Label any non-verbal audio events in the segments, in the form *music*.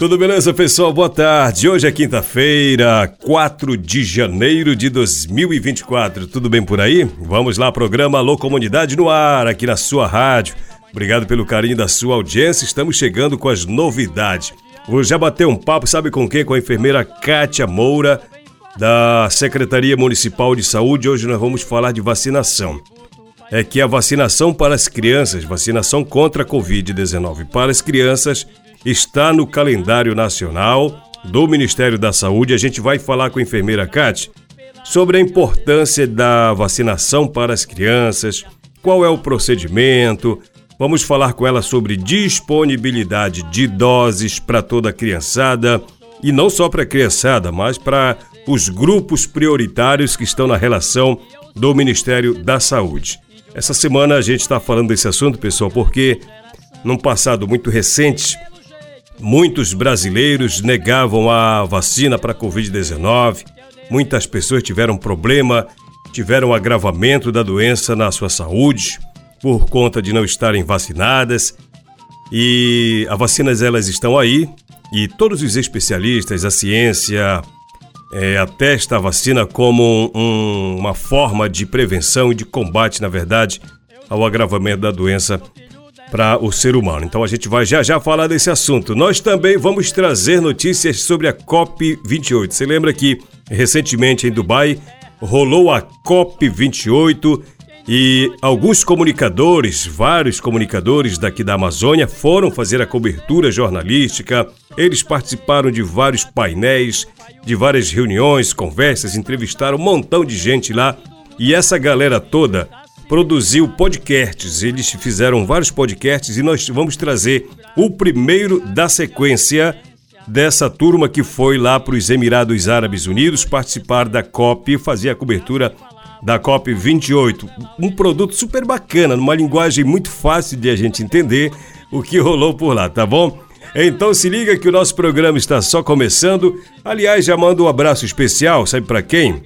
Tudo beleza, pessoal? Boa tarde. Hoje é quinta-feira, 4 de janeiro de 2024. Tudo bem por aí? Vamos lá, programa Alô Comunidade no ar, aqui na sua rádio. Obrigado pelo carinho da sua audiência. Estamos chegando com as novidades. Vou já bater um papo, sabe com quem? Com a enfermeira Kátia Moura, da Secretaria Municipal de Saúde. Hoje nós vamos falar de vacinação. É que a vacinação para as crianças, vacinação contra a Covid-19 para as crianças, está no calendário nacional do Ministério da Saúde. A gente vai falar com a enfermeira Kátia sobre a importância da vacinação para as crianças, qual é o procedimento. Vamos falar com ela sobre disponibilidade de doses para toda a criançada e não só para a criançada, mas para os grupos prioritários que estão na relação do Ministério da Saúde. Essa semana a gente está falando desse assunto, pessoal, porque num passado muito recente Muitos brasileiros negavam a vacina para a Covid-19. Muitas pessoas tiveram problema, tiveram agravamento da doença na sua saúde por conta de não estarem vacinadas. E as vacinas elas estão aí e todos os especialistas, a ciência, é, atesta a vacina como um, uma forma de prevenção e de combate, na verdade, ao agravamento da doença para o ser humano. Então a gente vai já já falar desse assunto. Nós também vamos trazer notícias sobre a COP28. Você lembra que recentemente em Dubai rolou a COP28 e alguns comunicadores, vários comunicadores daqui da Amazônia foram fazer a cobertura jornalística. Eles participaram de vários painéis, de várias reuniões, conversas, entrevistaram um montão de gente lá. E essa galera toda produziu podcasts. Eles fizeram vários podcasts e nós vamos trazer o primeiro da sequência dessa turma que foi lá para os Emirados Árabes Unidos participar da COP e fazer a cobertura da COP 28. Um produto super bacana, numa linguagem muito fácil de a gente entender o que rolou por lá, tá bom? Então se liga que o nosso programa está só começando. Aliás, já mando um abraço especial, sabe para quem?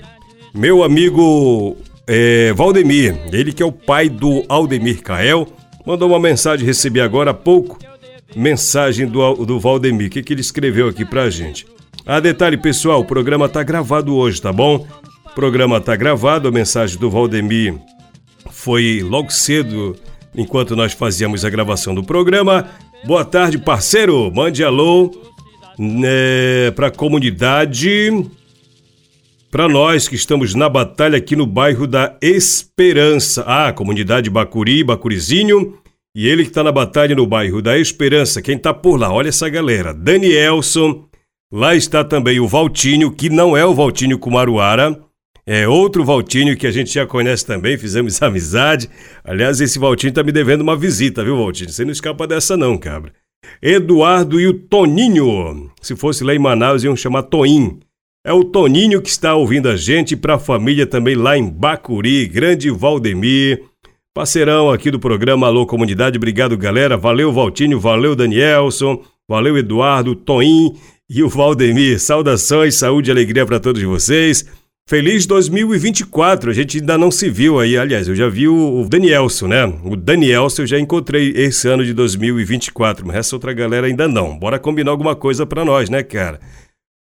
Meu amigo é, Valdemir, ele que é o pai do Aldemir Cael, mandou uma mensagem, recebi agora há pouco, mensagem do, do Valdemir, o que, que ele escreveu aqui pra gente. Ah, detalhe pessoal, o programa tá gravado hoje, tá bom? O programa tá gravado, a mensagem do Valdemir foi logo cedo, enquanto nós fazíamos a gravação do programa. Boa tarde, parceiro, mande alô né, pra comunidade para nós que estamos na batalha aqui no bairro da Esperança. Ah, comunidade Bacuri, Bacurizinho. E ele que está na batalha no bairro da Esperança. Quem está por lá? Olha essa galera. Danielson. Lá está também o Valtinho, que não é o Valtinho Kumaruara. É outro Valtinho que a gente já conhece também, fizemos *laughs* amizade. Aliás, esse Valtinho está me devendo uma visita, viu, Valtinho? Você não escapa dessa não, cabra. Eduardo e o Toninho. Se fosse lá em Manaus, iam chamar Toim. É o Toninho que está ouvindo a gente para a família também lá em Bacuri, grande Valdemir, parceirão aqui do programa Alô Comunidade. Obrigado, galera. Valeu, Valtinho, valeu, Danielson, valeu, Eduardo, Toim e o Valdemir. Saudações, saúde e alegria para todos vocês. Feliz 2024. A gente ainda não se viu aí, aliás, eu já vi o Danielson, né? O Danielson eu já encontrei esse ano de 2024, mas essa outra galera ainda não. Bora combinar alguma coisa para nós, né, cara?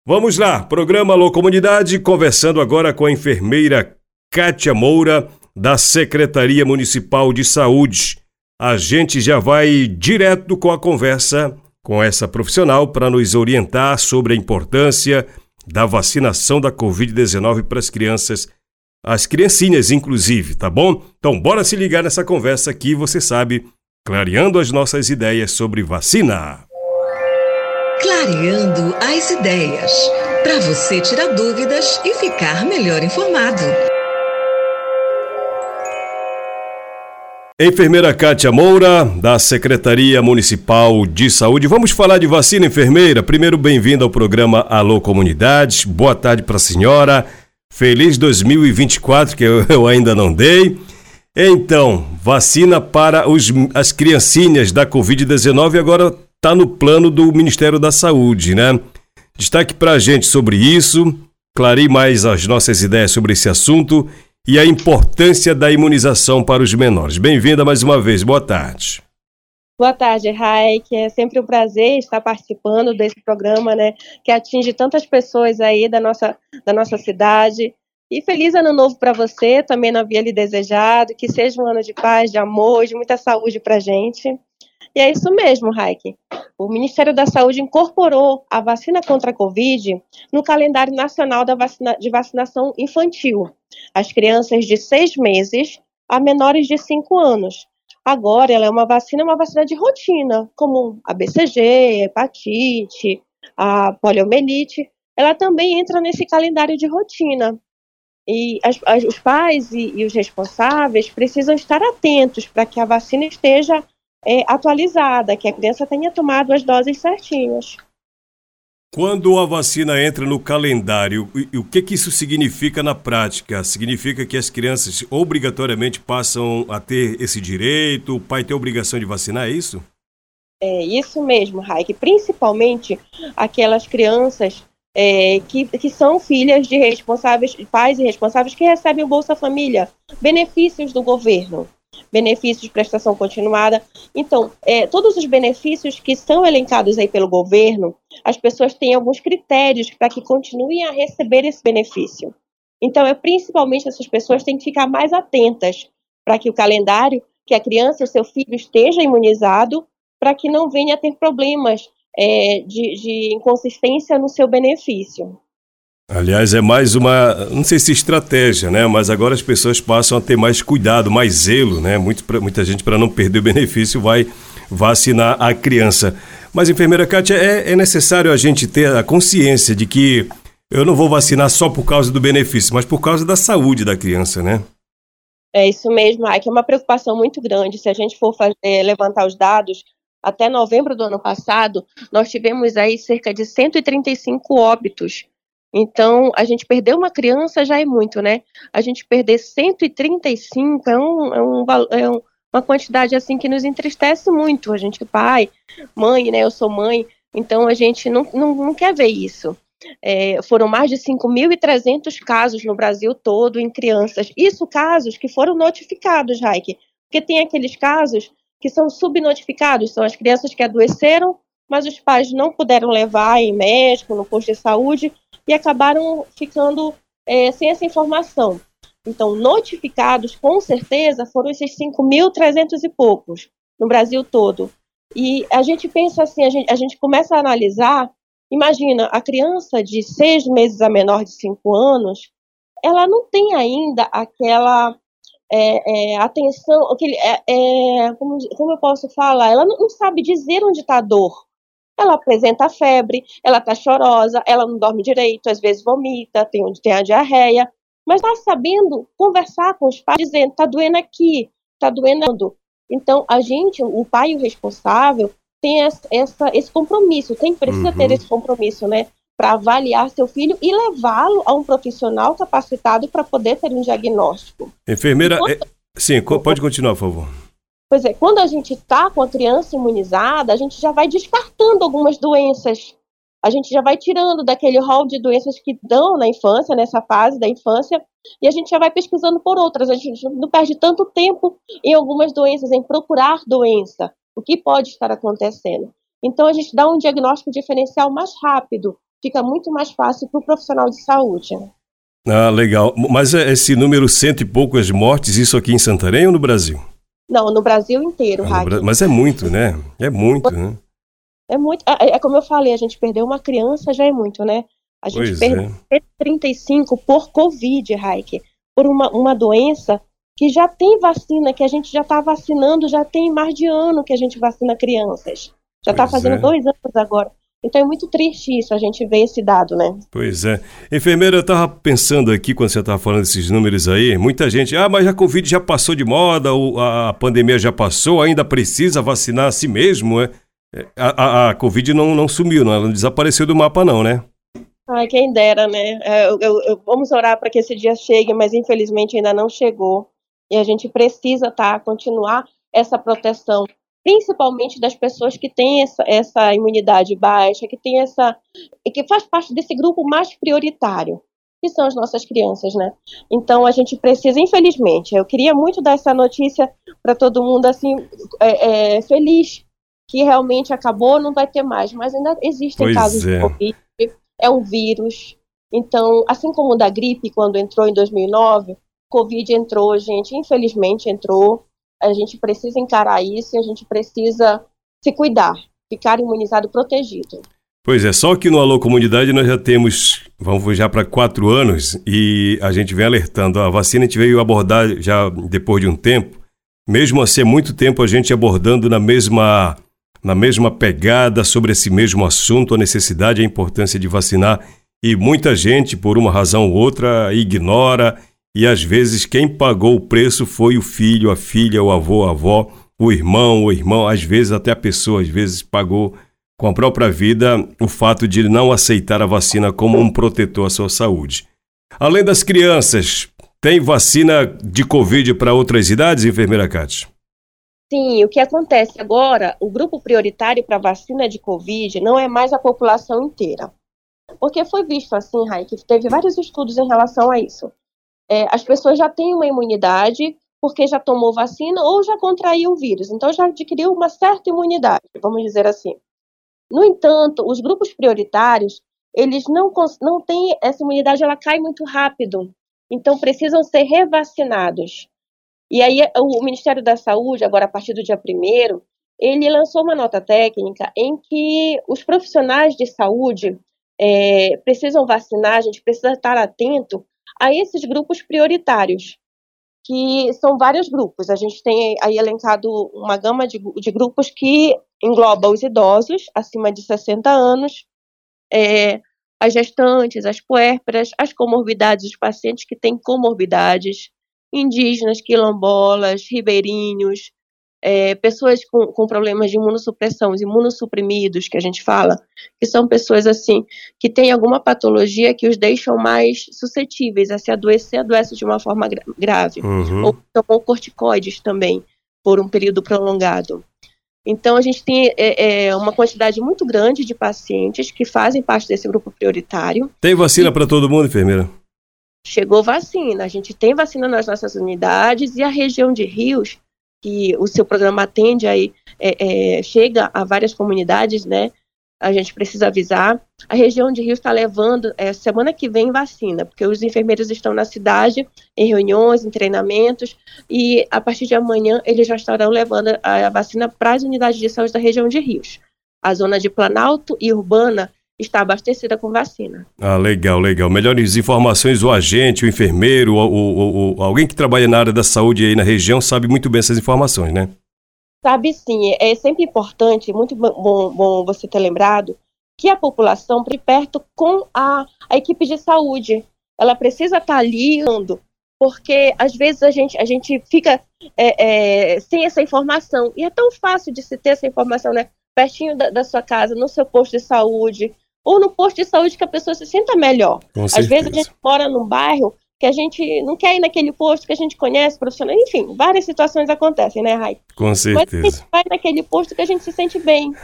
Vamos lá, programa Alô Comunidade, conversando agora com a enfermeira Kátia Moura, da Secretaria Municipal de Saúde. A gente já vai direto com a conversa com essa profissional para nos orientar sobre a importância da vacinação da Covid-19 para as crianças, as criancinhas inclusive, tá bom? Então bora se ligar nessa conversa aqui, você sabe, clareando as nossas ideias sobre vacina. Clareando as ideias, para você tirar dúvidas e ficar melhor informado. Enfermeira Kátia Moura, da Secretaria Municipal de Saúde. Vamos falar de vacina, enfermeira. Primeiro, bem-vinda ao programa Alô Comunidade. Boa tarde para a senhora. Feliz 2024, que eu, *laughs* eu ainda não dei. Então, vacina para os, as criancinhas da Covid-19 agora está no plano do Ministério da Saúde, né? Destaque para a gente sobre isso, clareie mais as nossas ideias sobre esse assunto e a importância da imunização para os menores. Bem-vinda mais uma vez, boa tarde. Boa tarde, Raik. É sempre um prazer estar participando desse programa, né, que atinge tantas pessoas aí da nossa, da nossa cidade. E feliz ano novo para você, também não havia lhe desejado, que seja um ano de paz, de amor, de muita saúde para gente. E é isso mesmo, Raik. O Ministério da Saúde incorporou a vacina contra a Covid no calendário nacional vacina, de vacinação infantil. As crianças de seis meses a menores de cinco anos. Agora, ela é uma vacina, uma vacina de rotina, como a BCG, a hepatite, a poliomielite. Ela também entra nesse calendário de rotina. E as, as, os pais e, e os responsáveis precisam estar atentos para que a vacina esteja é, atualizada, que a criança tenha tomado as doses certinhas. Quando a vacina entra no calendário, o que, que isso significa na prática? Significa que as crianças obrigatoriamente passam a ter esse direito, o pai tem a obrigação de vacinar, é isso? É isso mesmo, Raik. Principalmente aquelas crianças é, que, que são filhas de responsáveis, pais e responsáveis que recebem o Bolsa Família, benefícios do governo benefícios de prestação continuada. Então, é, todos os benefícios que são elencados aí pelo governo, as pessoas têm alguns critérios para que continuem a receber esse benefício. Então, é principalmente essas pessoas têm que ficar mais atentas para que o calendário, que a criança, o seu filho esteja imunizado, para que não venha a ter problemas é, de, de inconsistência no seu benefício. Aliás, é mais uma, não sei se estratégia, né? Mas agora as pessoas passam a ter mais cuidado, mais zelo, né? Muito, muita gente, para não perder o benefício, vai vacinar a criança. Mas, enfermeira Kátia, é, é necessário a gente ter a consciência de que eu não vou vacinar só por causa do benefício, mas por causa da saúde da criança, né? É isso mesmo, Ike. É uma preocupação muito grande. Se a gente for fazer, levantar os dados, até novembro do ano passado, nós tivemos aí cerca de 135 óbitos então, a gente perder uma criança já é muito, né? A gente perder 135 é, um, é, um, é um, uma quantidade assim que nos entristece muito. A gente, pai, mãe, né? Eu sou mãe, então a gente não, não, não quer ver isso. É, foram mais de 5.300 casos no Brasil todo em crianças. Isso casos que foram notificados, Raik. Porque tem aqueles casos que são subnotificados, são as crianças que adoeceram, mas os pais não puderam levar em médico, no posto de saúde, e acabaram ficando é, sem essa informação. Então, notificados, com certeza, foram esses 5.300 e poucos no Brasil todo. E a gente pensa assim, a gente, a gente começa a analisar, imagina, a criança de seis meses a menor de cinco anos, ela não tem ainda aquela é, é, atenção, aquele, é, é, como, como eu posso falar, ela não, não sabe dizer onde está a dor ela apresenta febre, ela está chorosa, ela não dorme direito, às vezes vomita, tem tem a diarreia, mas está sabendo conversar com os pais, dizendo, está doendo aqui, está doendo. Então, a gente, o pai o responsável, tem essa, essa esse compromisso, tem, precisa uhum. ter esse compromisso, né? Para avaliar seu filho e levá-lo a um profissional capacitado para poder ter um diagnóstico. Enfermeira, Enquanto... é... sim, pode continuar, por favor. Pois é, quando a gente está com a criança imunizada, a gente já vai descartando algumas doenças. A gente já vai tirando daquele rol de doenças que dão na infância, nessa fase da infância, e a gente já vai pesquisando por outras. A gente não perde tanto tempo em algumas doenças, em procurar doença, o que pode estar acontecendo. Então, a gente dá um diagnóstico diferencial mais rápido, fica muito mais fácil para o profissional de saúde. Ah, legal. Mas é esse número cento e poucas mortes, isso aqui em Santarém ou no Brasil? Não, no Brasil inteiro, ah. Mas é muito, né? É muito, né? É muito. É, é, como eu falei, a gente perdeu uma criança já é muito, né? A gente pois perdeu é. 35 por Covid, Raik. Por uma, uma doença que já tem vacina, que a gente já está vacinando, já tem mais de ano que a gente vacina crianças. Já está fazendo é. dois anos agora. Então é muito triste isso, a gente ver esse dado, né? Pois é. Enfermeira, eu estava pensando aqui, quando você estava falando desses números aí, muita gente, ah, mas a Covid já passou de moda, a pandemia já passou, ainda precisa vacinar a si mesmo, é? A, a, a Covid não, não sumiu, não, ela não desapareceu do mapa não, né? Ai, quem dera, né? É, eu, eu, eu, vamos orar para que esse dia chegue, mas infelizmente ainda não chegou. E a gente precisa, tá, continuar essa proteção principalmente das pessoas que têm essa, essa imunidade baixa, que tem essa e que faz parte desse grupo mais prioritário, que são as nossas crianças, né? Então a gente precisa, infelizmente, eu queria muito dar essa notícia para todo mundo assim é, é, feliz que realmente acabou, não vai ter mais, mas ainda existem pois casos é. de Covid, é um vírus. Então, assim como da gripe quando entrou em 2009, Covid entrou, gente, infelizmente entrou a gente precisa encarar isso e a gente precisa se cuidar, ficar imunizado, protegido. Pois é, só que no Alô Comunidade nós já temos, vamos já para quatro anos e a gente vem alertando. A vacina a gente veio abordar já depois de um tempo, mesmo assim, muito tempo a gente abordando na mesma, na mesma pegada sobre esse mesmo assunto, a necessidade a importância de vacinar. E muita gente, por uma razão ou outra, ignora e às vezes quem pagou o preço foi o filho, a filha, o avô, a avó, o irmão, o irmão, às vezes até a pessoa, às vezes pagou com a própria vida o fato de não aceitar a vacina como um protetor à sua saúde. Além das crianças, tem vacina de Covid para outras idades, enfermeira Cátia? Sim, o que acontece agora, o grupo prioritário para vacina de Covid não é mais a população inteira. Porque foi visto assim, Raik, teve vários estudos em relação a isso é, as pessoas já têm uma imunidade porque já tomou vacina ou já contraiu o vírus, então já adquiriu uma certa imunidade, vamos dizer assim. No entanto, os grupos prioritários, eles não, não têm essa imunidade, ela cai muito rápido, então precisam ser revacinados. E aí o Ministério da Saúde, agora a partir do dia 1 ele lançou uma nota técnica em que os profissionais de saúde é, precisam vacinar, a gente precisa estar atento a esses grupos prioritários, que são vários grupos. A gente tem aí elencado uma gama de, de grupos que engloba os idosos acima de 60 anos, é, as gestantes, as puérperas, as comorbidades, os pacientes que têm comorbidades, indígenas, quilombolas, ribeirinhos, é, pessoas com, com, problemas de imunossupressão, os imunossuprimidos, que a gente fala, que são pessoas assim, que têm alguma patologia que os deixam mais suscetíveis a se adoecer, adoecem de uma forma gra grave. Uhum. Ou tomam corticoides também, por um período prolongado. Então, a gente tem é, é, uma quantidade muito grande de pacientes que fazem parte desse grupo prioritário. Tem vacina para todo mundo, enfermeira? Chegou vacina. A gente tem vacina nas nossas unidades e a região de Rios que o seu programa atende aí, é, é, chega a várias comunidades, né? A gente precisa avisar. A região de Rio está levando, é, semana que vem, vacina, porque os enfermeiros estão na cidade, em reuniões, em treinamentos, e a partir de amanhã eles já estarão levando a, a vacina para as unidades de saúde da região de Rios. A zona de Planalto e Urbana está abastecida com vacina. Ah, legal, legal. Melhores informações, o agente, o enfermeiro, o, o, o, alguém que trabalha na área da saúde aí na região sabe muito bem essas informações, né? Sabe sim, é sempre importante, muito bom, bom você ter lembrado, que a população de perto com a, a equipe de saúde. Ela precisa estar ali, porque às vezes a gente, a gente fica é, é, sem essa informação. E é tão fácil de se ter essa informação, né? Pertinho da, da sua casa, no seu posto de saúde, ou no posto de saúde que a pessoa se sinta melhor. Com Às certeza. vezes a gente mora num bairro que a gente não quer ir naquele posto que a gente conhece, profissional, enfim, várias situações acontecem, né, Rai? Com certeza. Mas a gente vai naquele posto que a gente se sente bem.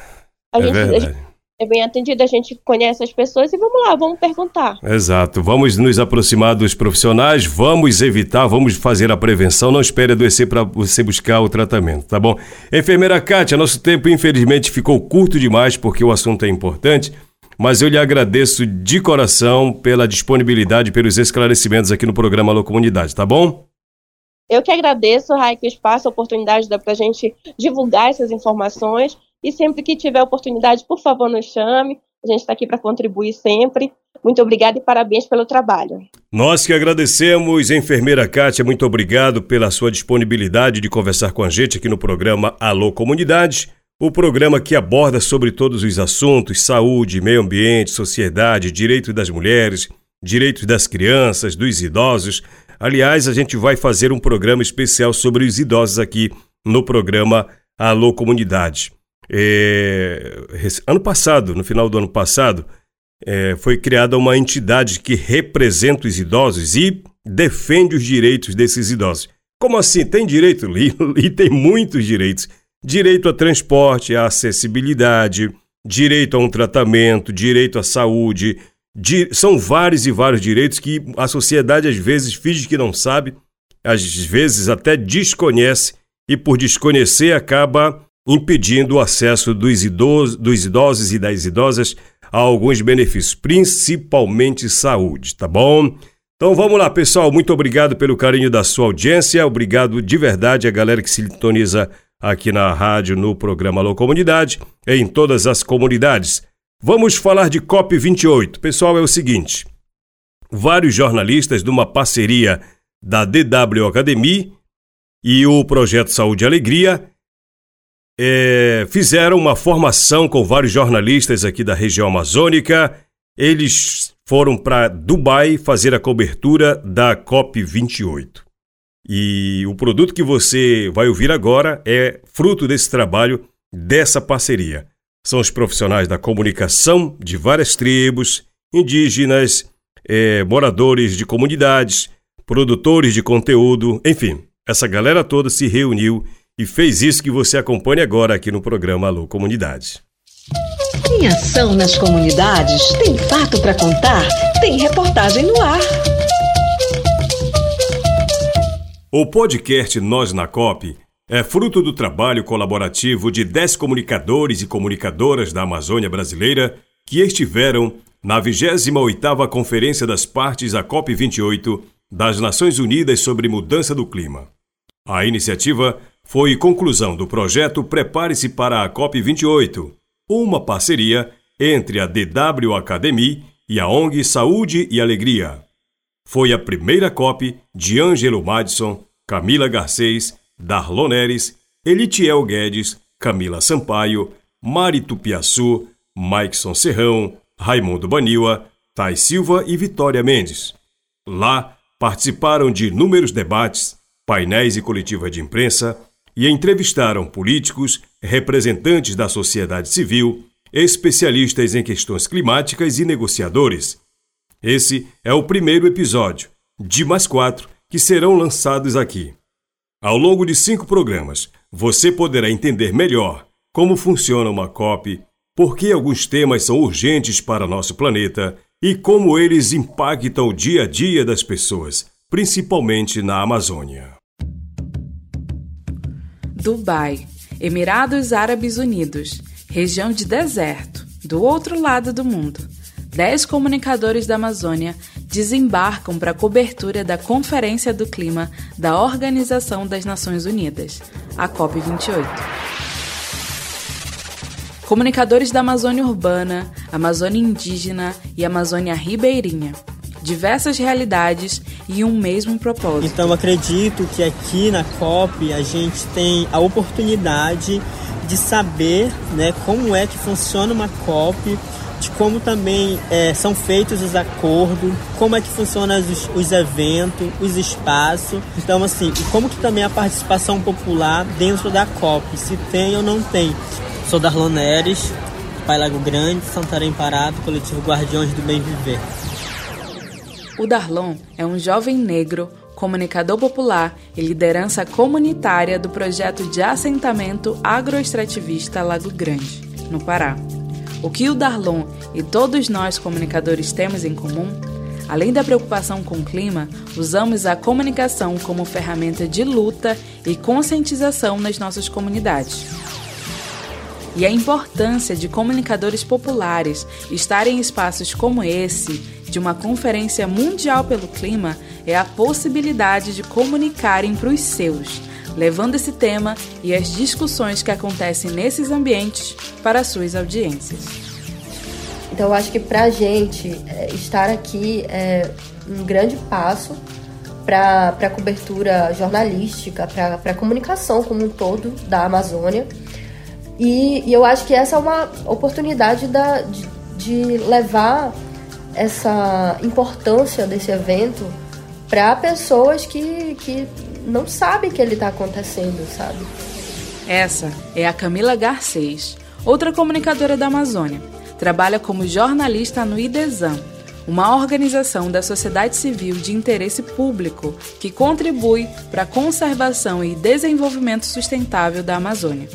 A, é gente, a gente é bem atendido, a gente conhece as pessoas e vamos lá, vamos perguntar. Exato. Vamos nos aproximar dos profissionais, vamos evitar, vamos fazer a prevenção, não espere adoecer para você buscar o tratamento, tá bom? Enfermeira Kátia, nosso tempo infelizmente ficou curto demais porque o assunto é importante. Mas eu lhe agradeço de coração pela disponibilidade, pelos esclarecimentos aqui no programa Alô Comunidade, tá bom? Eu que agradeço, Raik, o espaço, a oportunidade para a gente divulgar essas informações. E sempre que tiver oportunidade, por favor, nos chame. A gente está aqui para contribuir sempre. Muito obrigada e parabéns pelo trabalho. Nós que agradecemos, enfermeira Kátia, muito obrigado pela sua disponibilidade de conversar com a gente aqui no programa Alô Comunidade, o programa que aborda sobre todos os assuntos: saúde, meio ambiente, sociedade, direitos das mulheres, direitos das crianças, dos idosos. Aliás, a gente vai fazer um programa especial sobre os idosos aqui no programa Alô Comunidade. É, ano passado, no final do ano passado, é, foi criada uma entidade que representa os idosos e defende os direitos desses idosos. Como assim? Tem direito? *laughs* E tem muitos direitos. Direito a transporte, a acessibilidade, direito a um tratamento, direito à saúde. Di... São vários e vários direitos que a sociedade às vezes finge que não sabe, às vezes até desconhece e por desconhecer acaba impedindo o acesso dos idosos, dos idosos e das idosas a alguns benefícios, principalmente saúde, tá bom? Então vamos lá, pessoal. Muito obrigado pelo carinho da sua audiência. Obrigado de verdade a galera que se sintoniza aqui na rádio, no programa Alô Comunidade, em todas as comunidades. Vamos falar de COP28. Pessoal, é o seguinte: vários jornalistas de uma parceria da DW Academy e o Projeto Saúde e Alegria é, fizeram uma formação com vários jornalistas aqui da região amazônica. Eles foram para Dubai fazer a cobertura da COP28. E o produto que você vai ouvir agora é fruto desse trabalho, dessa parceria. São os profissionais da comunicação de várias tribos, indígenas, é, moradores de comunidades, produtores de conteúdo, enfim, essa galera toda se reuniu e fez isso que você acompanha agora aqui no programa Alô Comunidade. Tem ação nas comunidades? Tem fato para contar? Tem reportagem no ar. O podcast Nós na COP é fruto do trabalho colaborativo de 10 comunicadores e comunicadoras da Amazônia brasileira que estiveram na 28ª Conferência das Partes à COP28 das Nações Unidas sobre Mudança do Clima. A iniciativa foi conclusão do projeto Prepare-se para a COP28, uma parceria entre a DW Academy e a ONG Saúde e Alegria. Foi a primeira COP de Ângelo Madison, Camila Garcês, Darlon Neres, Elitiel Guedes, Camila Sampaio, Mari Tupiaçu, Maikson Serrão, Raimundo Baniwa, Thais Silva e Vitória Mendes. Lá participaram de inúmeros debates, painéis e coletiva de imprensa, e entrevistaram políticos, representantes da sociedade civil, especialistas em questões climáticas e negociadores. Esse é o primeiro episódio, de mais quatro, que serão lançados aqui. Ao longo de cinco programas, você poderá entender melhor como funciona uma COP, por que alguns temas são urgentes para nosso planeta e como eles impactam o dia a dia das pessoas, principalmente na Amazônia. Dubai, Emirados Árabes Unidos, região de deserto, do outro lado do mundo. Dez comunicadores da Amazônia desembarcam para a cobertura da Conferência do Clima da Organização das Nações Unidas, a COP28. Comunicadores da Amazônia Urbana, Amazônia Indígena e Amazônia Ribeirinha diversas realidades e um mesmo propósito. Então acredito que aqui na COP a gente tem a oportunidade de saber né, como é que funciona uma COP, de como também é, são feitos os acordos, como é que funcionam os, os, eventos, os espaços. Então, assim, e como que também a participação popular dentro da COP, se tem ou não tem. Sou Darlon Neres, Pai Lago Grande, Santarém Parado, coletivo Guardiões do Bem Viver. O Darlon é um jovem negro, comunicador popular e liderança comunitária do projeto de assentamento agroextrativista Lago Grande, no Pará. O que o Darlon e todos nós comunicadores temos em comum? Além da preocupação com o clima, usamos a comunicação como ferramenta de luta e conscientização nas nossas comunidades. E a importância de comunicadores populares estarem em espaços como esse, de uma Conferência Mundial pelo Clima, é a possibilidade de comunicarem para os seus, levando esse tema e as discussões que acontecem nesses ambientes para suas audiências. Então, eu acho que para a gente é, estar aqui é um grande passo para a cobertura jornalística, para a comunicação como um todo da Amazônia. E, e, eu acho que essa é uma oportunidade da, de, de levar essa importância desse evento para pessoas que, que não sabem que ele está acontecendo, sabe? Essa é a Camila Garcês, outra comunicadora da Amazônia. Trabalha como jornalista no IDESAM, uma organização da sociedade civil de interesse público que contribui para a conservação e desenvolvimento sustentável da Amazônia.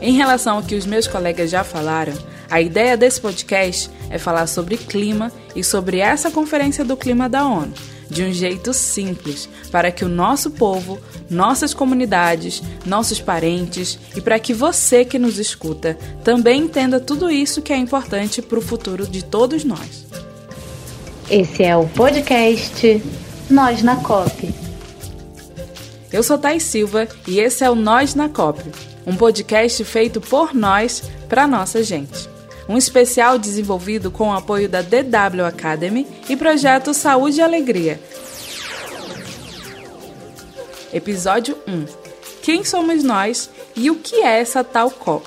Em relação ao que os meus colegas já falaram, a ideia desse podcast é falar sobre clima e sobre essa Conferência do Clima da ONU, de um jeito simples, para que o nosso povo, nossas comunidades, nossos parentes e para que você que nos escuta também entenda tudo isso que é importante para o futuro de todos nós. Esse é o podcast Nós na COP. Eu sou Thais Silva e esse é o Nós na COP, um podcast feito por nós para nossa gente. Um especial desenvolvido com o apoio da DW Academy e projeto Saúde e Alegria. Episódio 1. Quem somos nós e o que é essa tal COP?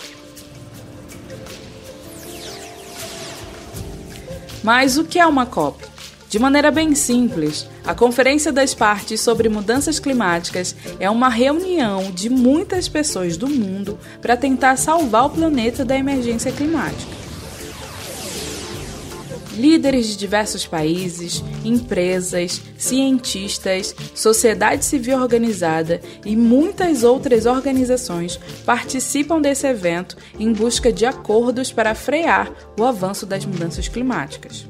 Mas o que é uma COP? De maneira bem simples, a Conferência das Partes sobre Mudanças Climáticas é uma reunião de muitas pessoas do mundo para tentar salvar o planeta da emergência climática. Líderes de diversos países, empresas, cientistas, sociedade civil organizada e muitas outras organizações participam desse evento em busca de acordos para frear o avanço das mudanças climáticas.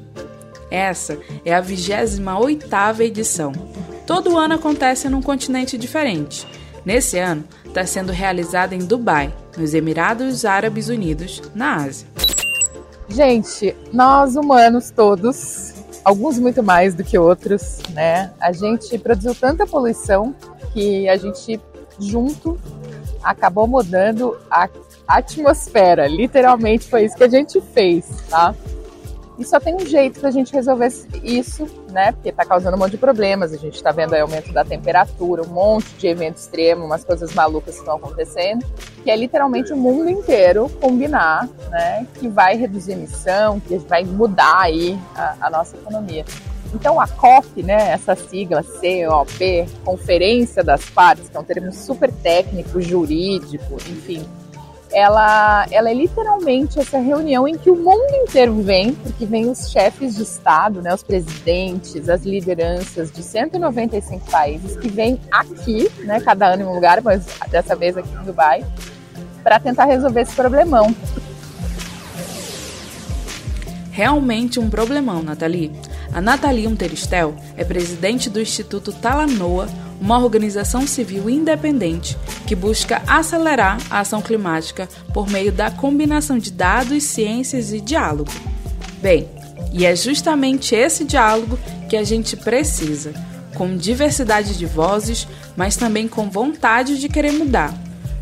Essa é a 28ª edição. Todo ano acontece num continente diferente. Nesse ano, está sendo realizada em Dubai, nos Emirados Árabes Unidos, na Ásia. Gente, nós humanos todos, alguns muito mais do que outros, né? A gente produziu tanta poluição que a gente junto acabou mudando a atmosfera. Literalmente foi isso que a gente fez, tá? E só tem um jeito para a gente resolver isso, né? Porque está causando um monte de problemas. A gente está vendo aí aumento da temperatura, um monte de evento extremo, umas coisas malucas que estão acontecendo. Que é literalmente o mundo inteiro combinar, né? Que vai reduzir emissão, que vai mudar aí a, a nossa economia. Então a COP, né, essa sigla COP, Conferência das Partes, que é um termo super técnico, jurídico, enfim, ela, ela é literalmente essa reunião em que o mundo inteiro vem, porque vem os chefes de Estado, né, os presidentes, as lideranças de 195 países que vêm aqui, né, cada ano em um lugar, mas dessa vez aqui em Dubai, para tentar resolver esse problemão. Realmente um problemão, Nathalie. A Nathalie Unterstel é presidente do Instituto Talanoa, uma organização civil independente que busca acelerar a ação climática por meio da combinação de dados, ciências e diálogo. Bem, e é justamente esse diálogo que a gente precisa, com diversidade de vozes, mas também com vontade de querer mudar.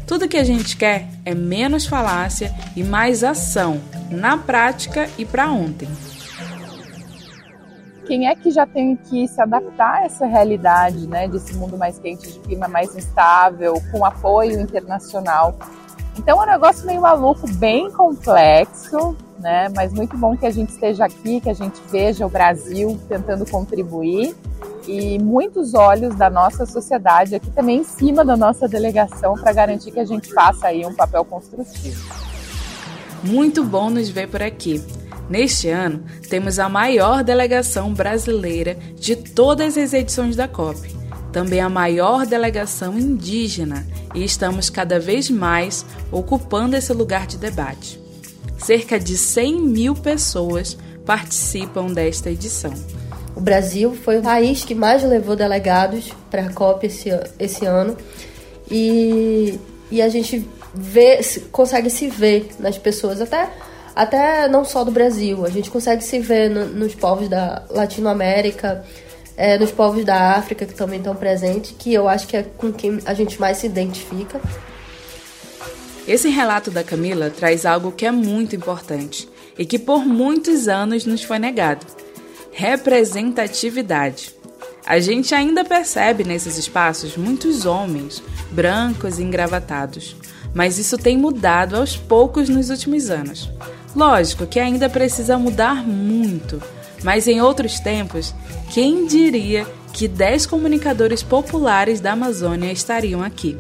Tudo que a gente quer é menos falácia e mais ação, na prática e para ontem quem é que já tem que se adaptar a essa realidade, né, desse mundo mais quente, de clima mais instável, com apoio internacional. Então é um negócio meio maluco, bem complexo, né, mas muito bom que a gente esteja aqui, que a gente veja o Brasil tentando contribuir e muitos olhos da nossa sociedade aqui também em cima da nossa delegação para garantir que a gente faça aí um papel construtivo. Muito bom nos ver por aqui. Neste ano, temos a maior delegação brasileira de todas as edições da COP, também a maior delegação indígena, e estamos cada vez mais ocupando esse lugar de debate. Cerca de 100 mil pessoas participam desta edição. O Brasil foi o país que mais levou delegados para a COP esse, esse ano e, e a gente vê, consegue se ver nas pessoas, até, até não só do Brasil. A gente consegue se ver no, nos povos da Latinoamérica, é, nos povos da África que também estão presentes, que eu acho que é com quem a gente mais se identifica. Esse relato da Camila traz algo que é muito importante e que por muitos anos nos foi negado: representatividade. A gente ainda percebe nesses espaços muitos homens, brancos e engravatados, mas isso tem mudado aos poucos nos últimos anos. Lógico que ainda precisa mudar muito, mas em outros tempos, quem diria que 10 comunicadores populares da Amazônia estariam aqui?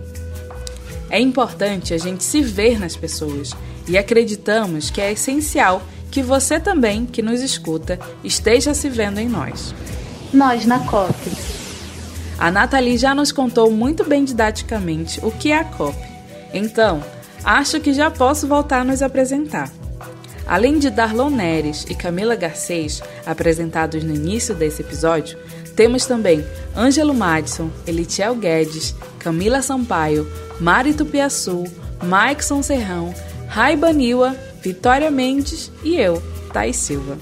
É importante a gente se ver nas pessoas e acreditamos que é essencial que você também, que nos escuta, esteja se vendo em nós. Nós na COP. A Nathalie já nos contou muito bem didaticamente o que é a COP. Então, acho que já posso voltar a nos apresentar. Além de Darlon Neres e Camila Garcês, apresentados no início desse episódio, temos também Ângelo Madison, Elitiel Guedes, Camila Sampaio, Mari Tupiaçu, Maikson Serrão, Raiba Niwa, Vitória Mendes e eu, Thais Silva.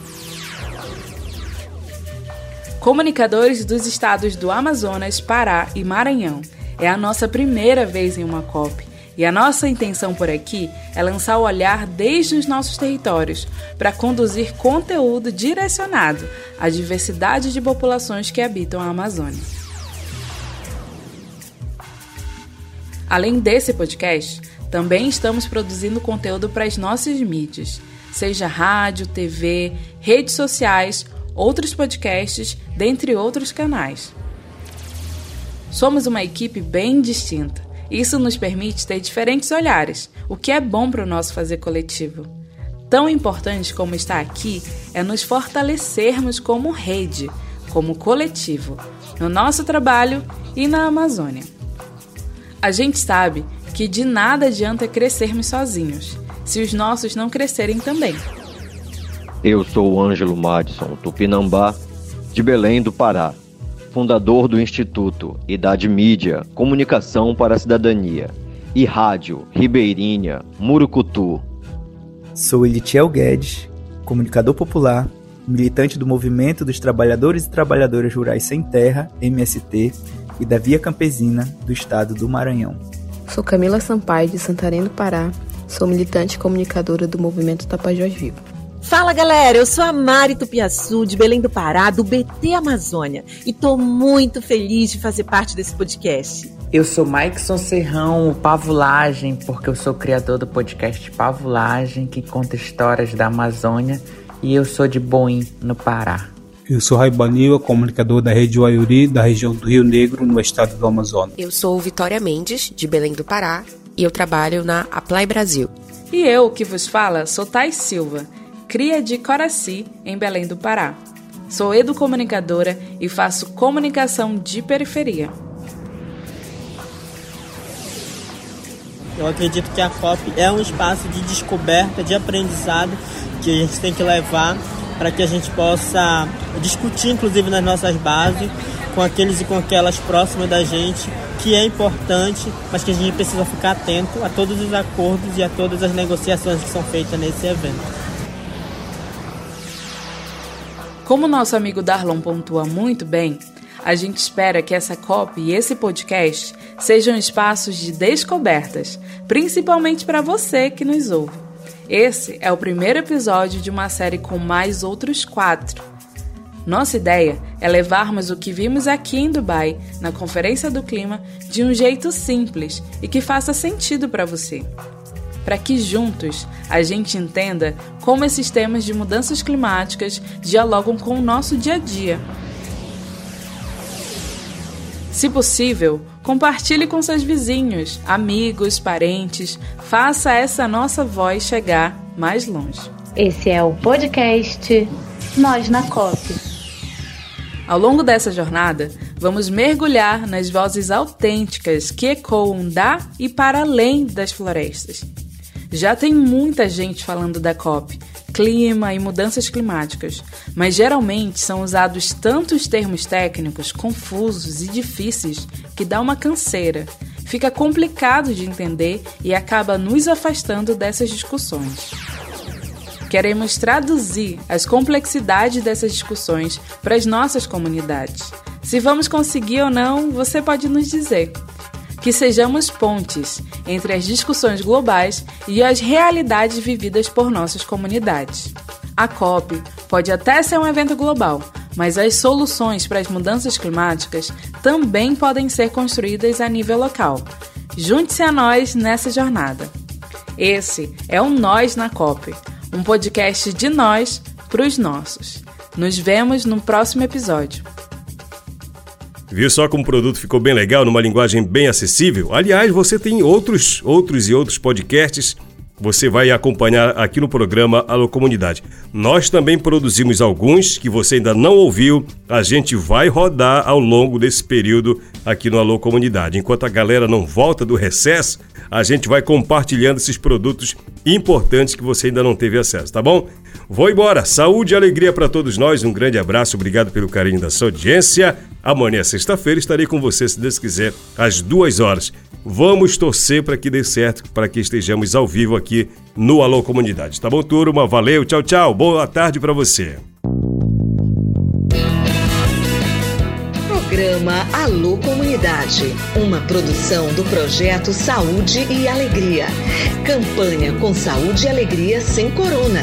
Comunicadores dos estados do Amazonas, Pará e Maranhão. É a nossa primeira vez em uma COP e a nossa intenção por aqui é lançar o olhar desde os nossos territórios para conduzir conteúdo direcionado à diversidade de populações que habitam a Amazônia. Além desse podcast, também estamos produzindo conteúdo para as nossas mídias, seja rádio, TV, redes sociais, outros podcasts, dentre outros canais. Somos uma equipe bem distinta. Isso nos permite ter diferentes olhares, o que é bom para o nosso fazer coletivo. Tão importante como estar aqui é nos fortalecermos como rede, como coletivo, no nosso trabalho e na Amazônia. A gente sabe que de nada adianta crescermos sozinhos, se os nossos não crescerem também. Eu sou o Ângelo Madison Tupinambá, de Belém do Pará, fundador do Instituto Idade Mídia, Comunicação para a Cidadania e Rádio Ribeirinha, Murucutu. Sou Elitiel Guedes, comunicador popular, militante do Movimento dos Trabalhadores e Trabalhadoras Rurais Sem Terra, MST, e da Via Campesina do estado do Maranhão. Sou Camila Sampaio, de Santarém do Pará. Sou militante e comunicadora do movimento Tapajós Vivo. Fala galera, eu sou a Mari Tupiaçu, de Belém do Pará, do BT Amazônia, e tô muito feliz de fazer parte desse podcast. Eu sou Maikson Serrão, o Pavulagem, porque eu sou criador do podcast Pavulagem, que conta histórias da Amazônia, e eu sou de Boim, no Pará. Eu sou Raibanil, comunicador da Rede Waiuri, da região do Rio Negro, no estado do Amazonas. Eu sou Vitória Mendes, de Belém do Pará, e eu trabalho na Apply Brasil. E eu, que vos fala, sou Thais Silva, cria de Coraci, em Belém do Pará. Sou educomunicadora e faço comunicação de periferia. Eu acredito que a COP é um espaço de descoberta, de aprendizado que a gente tem que levar para que a gente possa discutir, inclusive nas nossas bases, com aqueles e com aquelas próximas da gente, que é importante, mas que a gente precisa ficar atento a todos os acordos e a todas as negociações que são feitas nesse evento. Como nosso amigo Darlon pontua muito bem, a gente espera que essa COP e esse podcast sejam espaços de descobertas, principalmente para você que nos ouve. Esse é o primeiro episódio de uma série com mais outros quatro. Nossa ideia é levarmos o que vimos aqui em Dubai, na Conferência do Clima, de um jeito simples e que faça sentido para você. Para que juntos a gente entenda como esses temas de mudanças climáticas dialogam com o nosso dia a dia. Se possível, Compartilhe com seus vizinhos, amigos, parentes. Faça essa nossa voz chegar mais longe. Esse é o podcast Nós na COP. Ao longo dessa jornada, vamos mergulhar nas vozes autênticas que ecoam da e para além das florestas. Já tem muita gente falando da COP, clima e mudanças climáticas, mas geralmente são usados tantos termos técnicos confusos e difíceis que dá uma canseira. fica complicado de entender e acaba nos afastando dessas discussões. Queremos traduzir as complexidades dessas discussões para as nossas comunidades. Se vamos conseguir ou não, você pode nos dizer. Que sejamos pontes entre as discussões globais e as realidades vividas por nossas comunidades. A COP pode até ser um evento global, mas as soluções para as mudanças climáticas também podem ser construídas a nível local. Junte-se a nós nessa jornada. Esse é o Nós na COP um podcast de nós para os nossos. Nos vemos no próximo episódio. Viu só como o produto ficou bem legal, numa linguagem bem acessível? Aliás, você tem outros, outros e outros podcasts você vai acompanhar aqui no programa Alô Comunidade. Nós também produzimos alguns que você ainda não ouviu, a gente vai rodar ao longo desse período aqui no Alô Comunidade. Enquanto a galera não volta do recesso, a gente vai compartilhando esses produtos importantes que você ainda não teve acesso, tá bom? Vou embora. Saúde e alegria para todos nós. Um grande abraço. Obrigado pelo carinho da sua audiência. Amanhã, sexta-feira, estarei com você, se Deus quiser, às duas horas. Vamos torcer para que dê certo, para que estejamos ao vivo aqui no Alô Comunidade. Tá bom, turma? Valeu, tchau, tchau. Boa tarde para você. Programa Alô Comunidade, uma produção do projeto Saúde e Alegria. Campanha com Saúde e Alegria sem Corona.